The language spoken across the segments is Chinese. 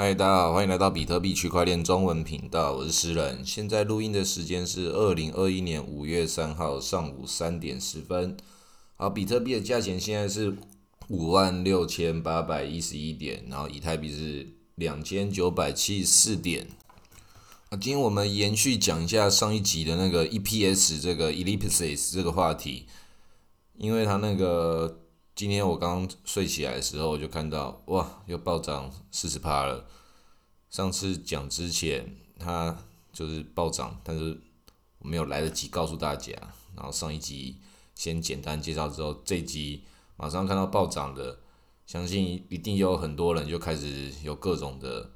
嗨，大家好，欢迎来到比特币区块链中文频道，我是诗人。现在录音的时间是二零二一年五月三号上午三点十分。好，比特币的价钱现在是五万六千八百一十一点，然后以太币是两千九百七十四点。啊，今天我们延续讲一下上一集的那个 EPS 这个 Ellipsis 这个话题，因为它那个。今天我刚睡起来的时候，我就看到哇，又暴涨四十趴了。上次讲之前，它就是暴涨，但是我没有来得及告诉大家。然后上一集先简单介绍之后，这集马上看到暴涨的，相信一定有很多人就开始有各种的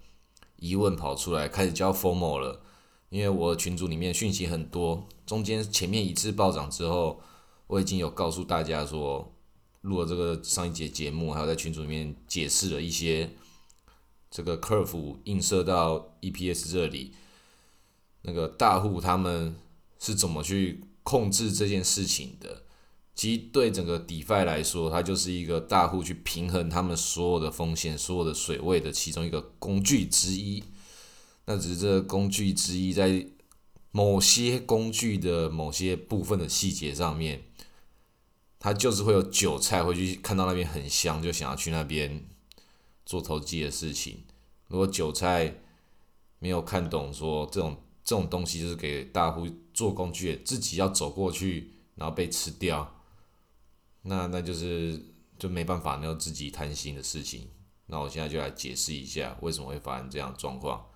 疑问跑出来，开始交 formal 了。因为我群组里面讯息很多，中间前面一次暴涨之后，我已经有告诉大家说。录了这个上一节节目，还有在群组里面解释了一些这个 curve 映射到 EPS 这里，那个大户他们是怎么去控制这件事情的？其实对整个 DeFi 来说，它就是一个大户去平衡他们所有的风险、所有的水位的其中一个工具之一。那只是这个工具之一，在某些工具的某些部分的细节上面。他就是会有韭菜会去看到那边很香，就想要去那边做投机的事情。如果韭菜没有看懂，说这种这种东西就是给大户做工具，自己要走过去，然后被吃掉，那那就是就没办法，那有自己贪心的事情。那我现在就来解释一下为什么会发生这样的状况。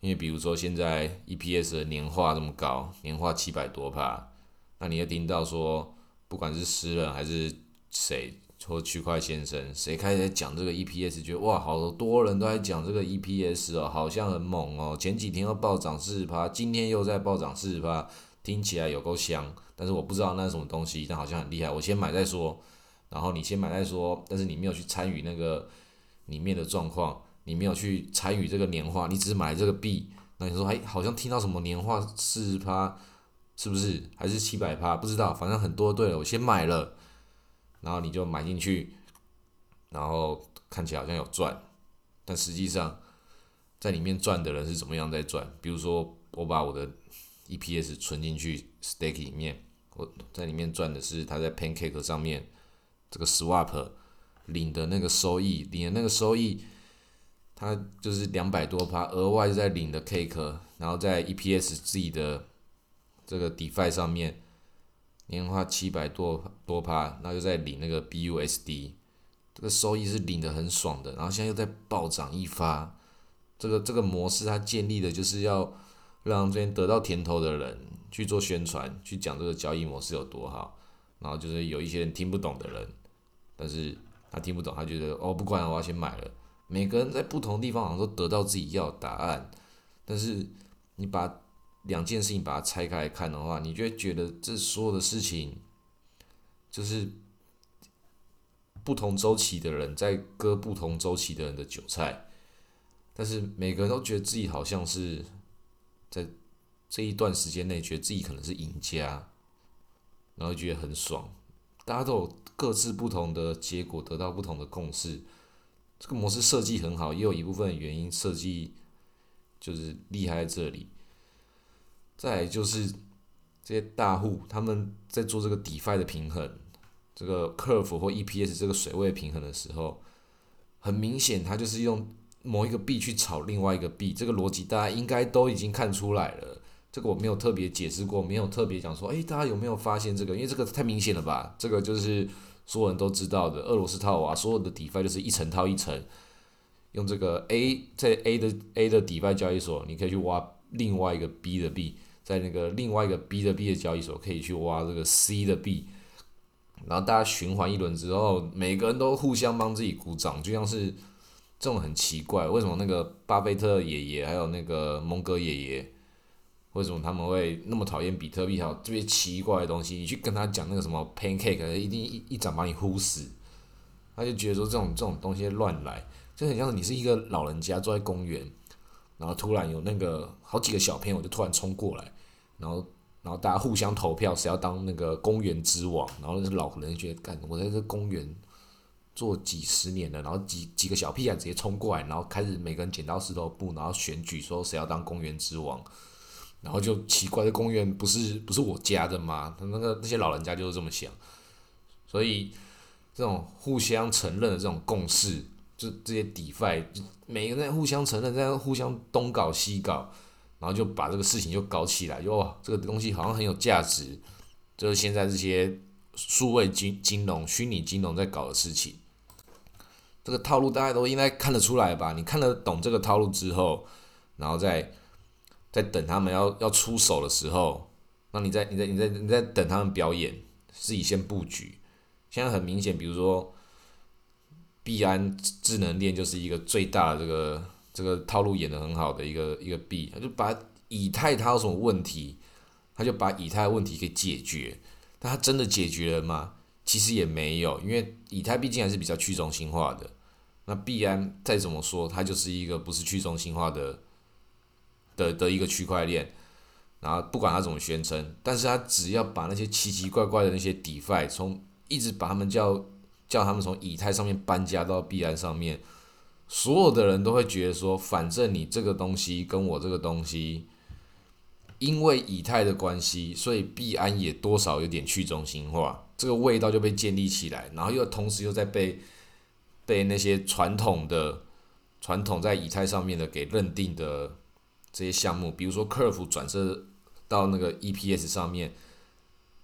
因为比如说现在 EPS 的年化这么高，年化七百多帕，那你会听到说。不管是诗人还是谁，或区块先生，谁开始讲这个 EPS，觉得哇，好多人都在讲这个 EPS 哦，好像很猛哦。前几天又暴涨四十趴，今天又在暴涨四十趴，听起来有够香。但是我不知道那是什么东西，但好像很厉害。我先买再说，然后你先买再说。但是你没有去参与那个里面的状况，你没有去参与这个年化，你只是买这个币。那你说，哎，好像听到什么年化四十趴。是不是还是七百趴？不知道，反正很多对了，我先买了，然后你就买进去，然后看起来好像有赚，但实际上在里面赚的人是怎么样在赚？比如说我把我的 EPS 存进去 Stake 里面，我在里面赚的是他在 Pancake 上面这个 Swap 领的那个收益，领的那个收益，他就是两百多趴，额外在领的 Cake，然后在 EPS 自己的。这个 DeFi 上面年化七百多多趴，那就在领那个 BUSD，这个收益是领的很爽的。然后现在又在暴涨一发，这个这个模式它建立的就是要让这边得到甜头的人去做宣传，去讲这个交易模式有多好。然后就是有一些人听不懂的人，但是他听不懂，他觉得哦不管了，我要先买了。每个人在不同地方好像都得到自己要的答案，但是你把。两件事情把它拆开来看的话，你就会觉得这所有的事情，就是不同周期的人在割不同周期的人的韭菜，但是每个人都觉得自己好像是在这一段时间内觉得自己可能是赢家，然后觉得很爽。大家都有各自不同的结果，得到不同的共识。这个模式设计很好，也有一部分原因设计就是厉害在这里。再就是这些大户他们在做这个 DeFi 的平衡，这个 Curve 或 EPS 这个水位平衡的时候，很明显，它就是用某一个币去炒另外一个币，这个逻辑大家应该都已经看出来了。这个我没有特别解释过，没有特别讲说，诶，大家有没有发现这个？因为这个太明显了吧？这个就是所有人都知道的，俄罗斯套娃，所有的 DeFi 就是一层套一层，用这个 A 在 A 的 A 的 DeFi 交易所，你可以去挖另外一个 B 的币。在那个另外一个 B 的 B 的交易所，可以去挖这个 C 的币，然后大家循环一轮之后，每个人都互相帮自己鼓掌，就像是这种很奇怪，为什么那个巴菲特爷爷还有那个蒙哥爷爷，为什么他们会那么讨厌比特币？还有这些奇怪的东西，你去跟他讲那个什么 Pancake，一定一一掌把你呼死，他就觉得说这种这种东西乱来，就很像你是一个老人家坐在公园。然后突然有那个好几个小朋友就突然冲过来，然后然后大家互相投票，谁要当那个公园之王？然后那老人觉得，干我在这公园做几十年了，然后几几个小屁孩直接冲过来，然后开始每个人剪刀石头布，然后选举说谁要当公园之王，然后就奇怪的公园不是不是我家的吗？他那个那些老人家就是这么想，所以这种互相承认的这种共识，就这些底 i 每个人互相承认，在互相东搞西搞，然后就把这个事情就搞起来，就哇这个东西好像很有价值，就是现在这些数位金金融、虚拟金融在搞的事情。这个套路大家都应该看得出来吧？你看得懂这个套路之后，然后再再等他们要要出手的时候，那你在你在你在你在等他们表演，自己先布局。现在很明显，比如说币安智能链就是一个最大的这个这个套路演的很好的一个一个币，他就把以太它有什么问题，他就把以太问题给解决，但他真的解决了吗？其实也没有，因为以太毕竟还是比较去中心化的。那币安再怎么说，它就是一个不是去中心化的的的一个区块链。然后不管它怎么宣称，但是它只要把那些奇奇怪怪的那些 DeFi 从一直把他们叫叫他们从以太上面搬家到币安上面，所有的人都会觉得说，反正你这个东西跟我这个东西。因为以太的关系，所以币安也多少有点去中心化，这个味道就被建立起来，然后又同时又在被被那些传统的传统在以太上面的给认定的这些项目，比如说 Curve 转射到那个 EPS 上面，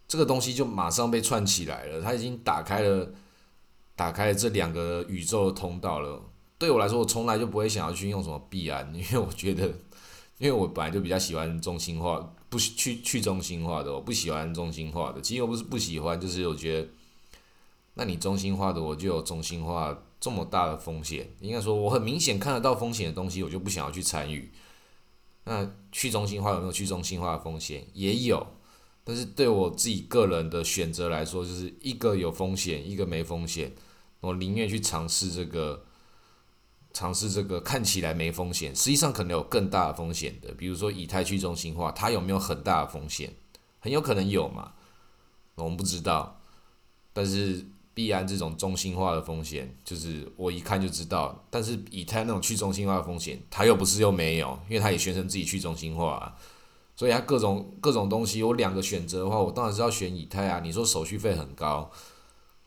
这个东西就马上被串起来了，它已经打开了打开这两个宇宙的通道了。对我来说，我从来就不会想要去用什么币安，因为我觉得。因为我本来就比较喜欢中心化，不去去中心化的，我不喜欢中心化的。其实我不是不喜欢，就是我觉得，那你中心化的，我就有中心化这么大的风险。应该说，我很明显看得到风险的东西，我就不想要去参与。那去中心化有没有去中心化的风险？也有，但是对我自己个人的选择来说，就是一个有风险，一个没风险，我宁愿去尝试这个。尝试这个看起来没风险，实际上可能有更大的风险的。比如说以太去中心化，它有没有很大的风险？很有可能有嘛，我们不知道。但是必然这种中心化的风险，就是我一看就知道。但是以太那种去中心化的风险，它又不是又没有，因为它也宣称自己去中心化，所以它各种各种东西，有两个选择的话，我当然是要选以太啊。你说手续费很高，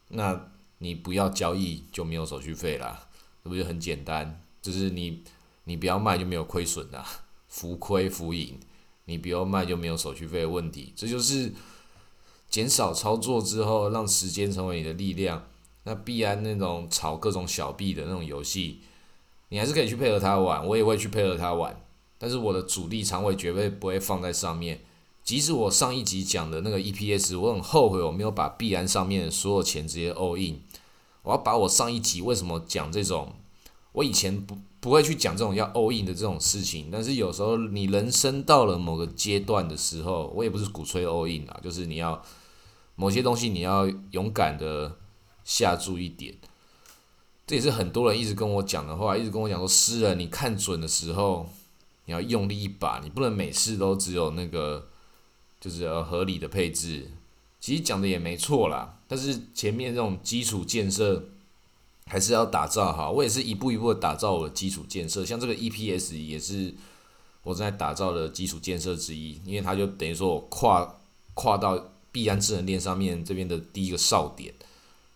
那你不要交易就没有手续费啦。是不是很简单？就是你，你不要卖就没有亏损的，浮亏浮盈，你不要卖就没有手续费的问题。这就是减少操作之后，让时间成为你的力量。那必然那种炒各种小币的那种游戏，你还是可以去配合他玩，我也会去配合他玩。但是我的主力仓位绝对不会放在上面。即使我上一集讲的那个 EPS，我很后悔我没有把必然上面所有钱直接 all in。我要把我上一集为什么讲这种，我以前不不会去讲这种要 all in 的这种事情，但是有时候你人生到了某个阶段的时候，我也不是鼓吹 all in 啊，就是你要某些东西你要勇敢的下注一点，这也是很多人一直跟我讲的话，一直跟我讲说，诗人你看准的时候，你要用力一把，你不能每次都只有那个就是合理的配置。其实讲的也没错啦，但是前面这种基础建设还是要打造好。我也是一步一步的打造我的基础建设，像这个 EPS 也是我正在打造的基础建设之一，因为它就等于说我跨跨到必然智能链上面这边的第一个哨点。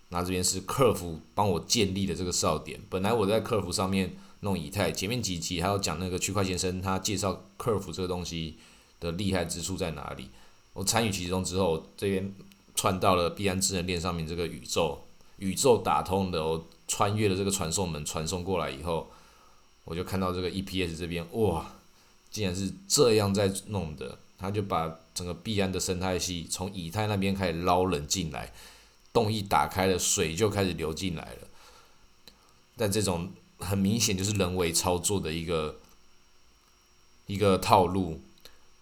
那这边是客服帮我建立的这个哨点。本来我在客服上面弄以太，前面几集还要讲那个区块先生他介绍客服这个东西的厉害之处在哪里。我参与其中之后，这边串到了必安智能链上面这个宇宙，宇宙打通的，我穿越了这个传送门，传送过来以后，我就看到这个 EPS 这边，哇，竟然是这样在弄的，他就把整个必安的生态系从以太那边开始捞人进来，洞一打开了，水就开始流进来了，但这种很明显就是人为操作的一个一个套路。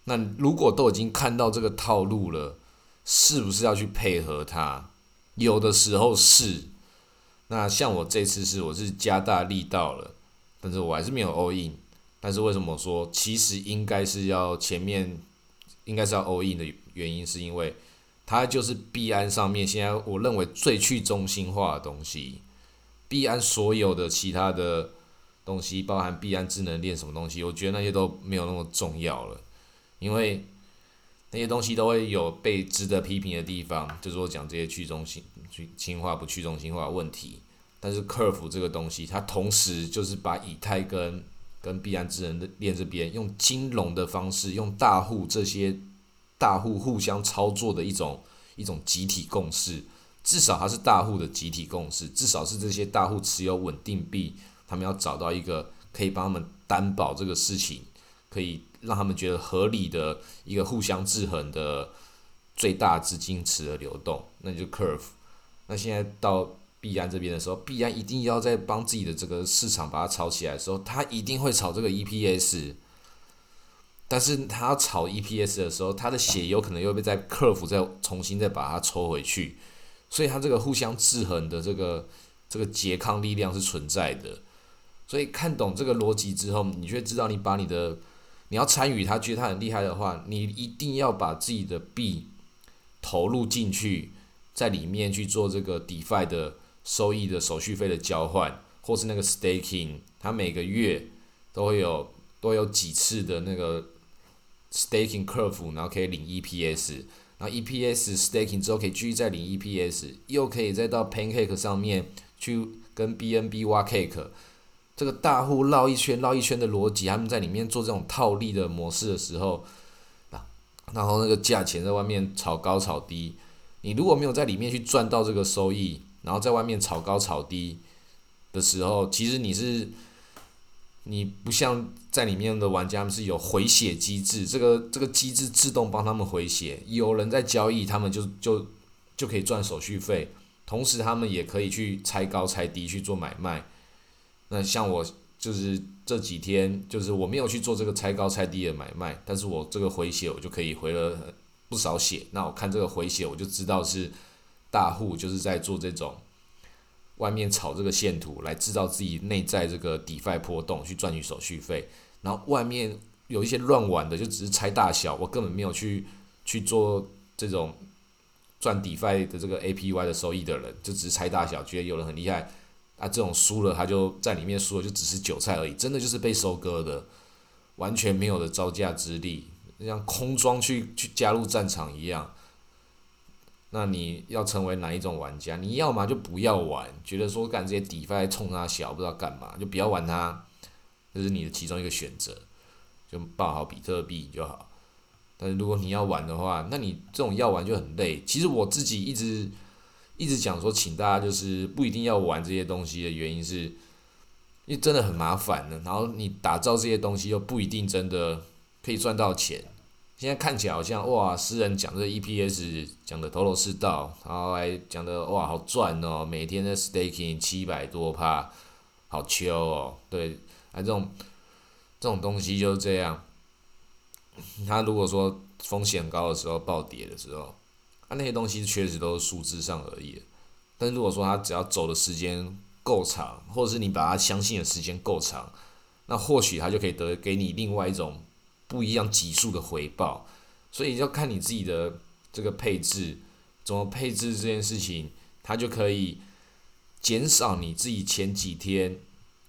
那如果都已经看到这个套路了，是不是要去配合它？有的时候是。那像我这次是我是加大力道了，但是我还是没有 all in。但是为什么说其实应该是要前面应该是要 all in 的原因，是因为它就是币安上面现在我认为最去中心化的东西。币安所有的其他的东西，包含币安智能链什么东西，我觉得那些都没有那么重要了，因为那些东西都会有被值得批评的地方，就是我讲这些去中心、去轻化不去中心化问题。但是 Curve 这个东西，它同时就是把以太跟跟币安智能链这边用金融的方式，用大户这些大户互相操作的一种一种集体共识。至少它是大户的集体共识，至少是这些大户持有稳定币，他们要找到一个可以帮他们担保这个事情，可以让他们觉得合理的一个互相制衡的最大资金池的流动，那就 Curve。那现在到币安这边的时候，币安一定要在帮自己的这个市场把它炒起来的时候，它一定会炒这个 EPS。但是它要炒 EPS 的时候，它的血有可能又被在 Curve 再重新再把它抽回去。所以它这个互相制衡的这个这个拮抗力量是存在的，所以看懂这个逻辑之后，你就会知道你把你的你要参与它，觉得它很厉害的话，你一定要把自己的币投入进去，在里面去做这个 DeFi 的收益的手续费的交换，或是那个 Staking，它每个月都会有都有几次的那个 Staking Curve，然后可以领 EPS。然后 EPS staking 之后可以继续再领 EPS，又可以再到 Pancake 上面去跟 BNB 挖 cake，这个大户绕一圈绕一圈的逻辑，他们在里面做这种套利的模式的时候，啊然后那个价钱在外面炒高炒低，你如果没有在里面去赚到这个收益，然后在外面炒高炒低的时候，其实你是。你不像在里面的玩家们是有回血机制，这个这个机制自动帮他们回血，有人在交易，他们就就就可以赚手续费，同时他们也可以去拆高拆低去做买卖。那像我就是这几天，就是我没有去做这个拆高拆低的买卖，但是我这个回血我就可以回了不少血。那我看这个回血，我就知道是大户就是在做这种。外面炒这个线图来制造自己内在这个底费波动去赚取手续费，然后外面有一些乱玩的就只是猜大小，我根本没有去去做这种赚底费的这个 APY 的收益的人，就只是猜大小，觉得有人很厉害，啊，这种输了他就在里面输了就只是韭菜而已，真的就是被收割的，完全没有的招架之力，像空装去去加入战场一样。那你要成为哪一种玩家？你要么就不要玩，觉得说干这些底牌冲他小，不知道干嘛，就不要玩它，这是你的其中一个选择，就抱好比特币就好。但是如果你要玩的话，那你这种要玩就很累。其实我自己一直一直讲说，请大家就是不一定要玩这些东西的原因是，因为真的很麻烦的。然后你打造这些东西又不一定真的可以赚到钱。现在看起来好像哇，诗人讲这 EPS 讲的头头是道，然后还讲的哇好赚哦，每天的 staking 七百多帕，好秋哦，对，啊这种这种东西就是这样。他如果说风险高的时候暴跌的时候，啊那些东西确实都是数字上而已。但如果说他只要走的时间够长，或者是你把他相信的时间够长，那或许他就可以得给你另外一种。不一样级数的回报，所以要看你自己的这个配置，怎么配置这件事情，它就可以减少你自己前几天，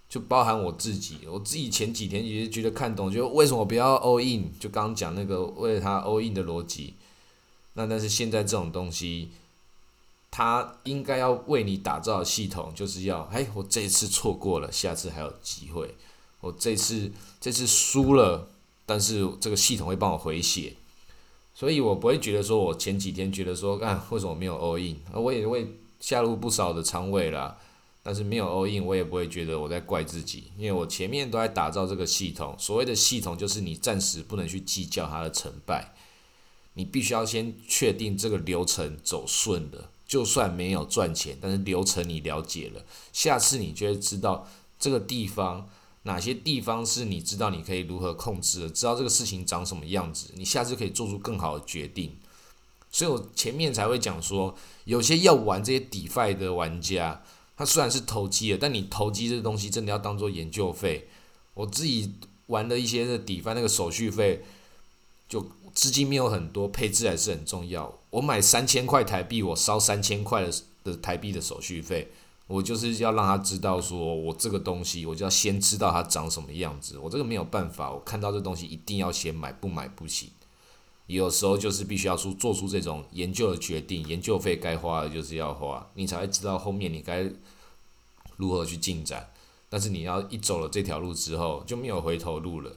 就包含我自己，我自己前几天也觉得看懂，就为什么不要 all in，就刚刚讲那个为了他 all in 的逻辑，那但是现在这种东西，它应该要为你打造的系统，就是要，哎，我这次错过了，下次还有机会，我这次这次输了。但是这个系统会帮我回血，所以我不会觉得说，我前几天觉得说，啊为什么没有 all in，我也会下入不少的仓位啦。但是没有 all in，我也不会觉得我在怪自己，因为我前面都在打造这个系统。所谓的系统，就是你暂时不能去计较它的成败，你必须要先确定这个流程走顺了，就算没有赚钱，但是流程你了解了，下次你就会知道这个地方。哪些地方是你知道你可以如何控制的？知道这个事情长什么样子，你下次可以做出更好的决定。所以我前面才会讲说，有些要玩这些 DeFi 的玩家，他虽然是投机的，但你投机这东西真的要当做研究费。我自己玩的一些的 DeFi 那个手续费，就资金没有很多，配置还是很重要。我买三千块台币，我烧三千块的的台币的手续费，我就是要让他知道，说我这个东西，我就要先知道它长什么样子。我这个没有办法，我看到这东西一定要先买，不买不行。有时候就是必须要出做出这种研究的决定，研究费该花的就是要花，你才会知道后面你该如何去进展。但是你要一走了这条路之后，就没有回头路了，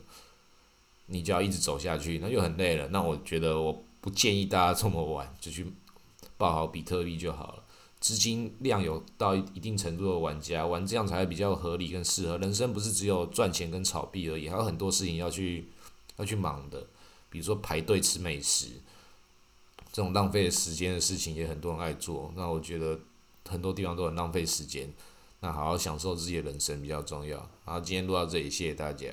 你就要一直走下去，那就很累了。那我觉得我不建议大家这么晚就去报好比特币就好了。资金量有到一定程度的玩家玩这样才比较合理跟适合。人生不是只有赚钱跟炒币而已，还有很多事情要去要去忙的。比如说排队吃美食，这种浪费时间的事情也很多人爱做。那我觉得很多地方都很浪费时间。那好好享受自己的人生比较重要。好，今天录到这里，谢谢大家。